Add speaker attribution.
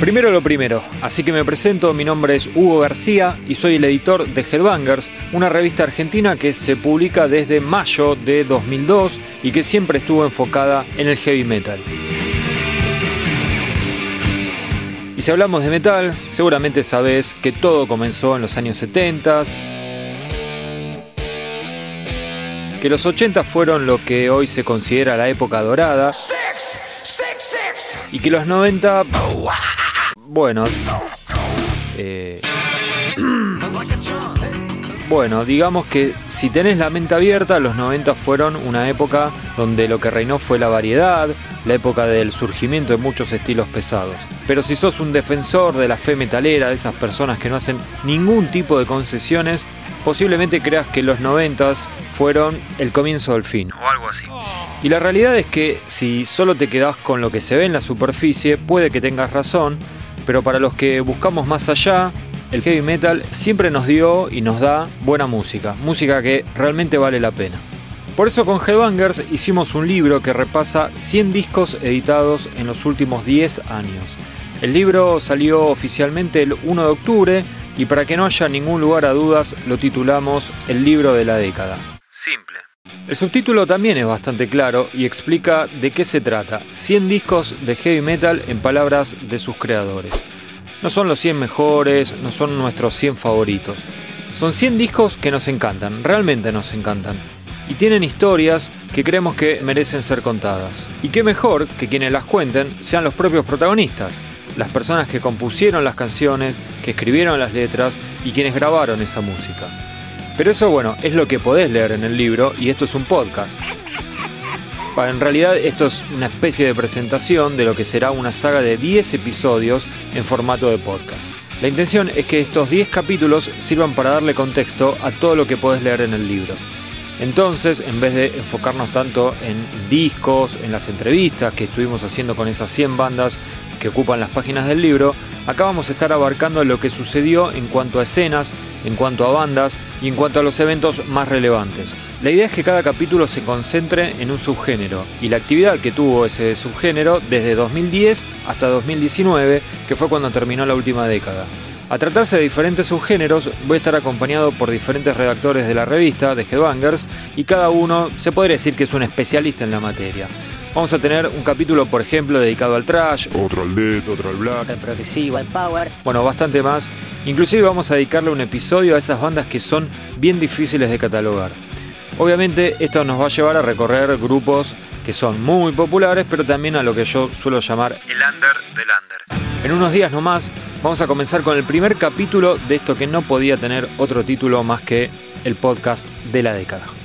Speaker 1: Primero lo primero, así que me presento, mi nombre es Hugo García y soy el editor de Headbangers, una revista argentina que se publica desde mayo de 2002 y que siempre estuvo enfocada en el heavy metal. Y si hablamos de metal, seguramente sabes que todo comenzó en los años 70, que los 80 fueron lo que hoy se considera la época dorada y que los 90 bueno. Eh, bueno, digamos que si tenés la mente abierta, los 90 fueron una época donde lo que reinó fue la variedad, la época del surgimiento de muchos estilos pesados. Pero si sos un defensor de la fe metalera, de esas personas que no hacen ningún tipo de concesiones, posiblemente creas que los 90 fueron el comienzo del fin, o algo así. Y la realidad es que si solo te quedás con lo que se ve en la superficie, puede que tengas razón, pero para los que buscamos más allá, el heavy metal siempre nos dio y nos da buena música, música que realmente vale la pena. Por eso con Headbangers hicimos un libro que repasa 100 discos editados en los últimos 10 años. El libro salió oficialmente el 1 de octubre y para que no haya ningún lugar a dudas lo titulamos El libro de la década. Simple. El subtítulo también es bastante claro y explica de qué se trata. 100 discos de heavy metal en palabras de sus creadores. No son los 100 mejores, no son nuestros 100 favoritos. Son 100 discos que nos encantan, realmente nos encantan. Y tienen historias que creemos que merecen ser contadas. Y qué mejor que quienes las cuenten sean los propios protagonistas, las personas que compusieron las canciones, que escribieron las letras y quienes grabaron esa música. Pero eso, bueno, es lo que podés leer en el libro y esto es un podcast. En realidad esto es una especie de presentación de lo que será una saga de 10 episodios en formato de podcast. La intención es que estos 10 capítulos sirvan para darle contexto a todo lo que podés leer en el libro. Entonces, en vez de enfocarnos tanto en discos, en las entrevistas que estuvimos haciendo con esas 100 bandas que ocupan las páginas del libro, acá vamos a estar abarcando lo que sucedió en cuanto a escenas, en cuanto a bandas y en cuanto a los eventos más relevantes. La idea es que cada capítulo se concentre en un subgénero y la actividad que tuvo ese subgénero desde 2010 hasta 2019, que fue cuando terminó la última década. A tratarse de diferentes subgéneros, voy a estar acompañado por diferentes redactores de la revista, de Headbangers, y cada uno se podría decir que es un especialista en la materia. Vamos a tener un capítulo, por ejemplo, dedicado al trash,
Speaker 2: otro al death, otro al black,
Speaker 3: al progresivo, al power.
Speaker 1: Bueno, bastante más. Inclusive vamos a dedicarle un episodio a esas bandas que son bien difíciles de catalogar. Obviamente esto nos va a llevar a recorrer grupos que son muy populares, pero también a lo que yo suelo llamar el under del under. En unos días nomás vamos a comenzar con el primer capítulo de esto que no podía tener otro título más que el podcast de la década.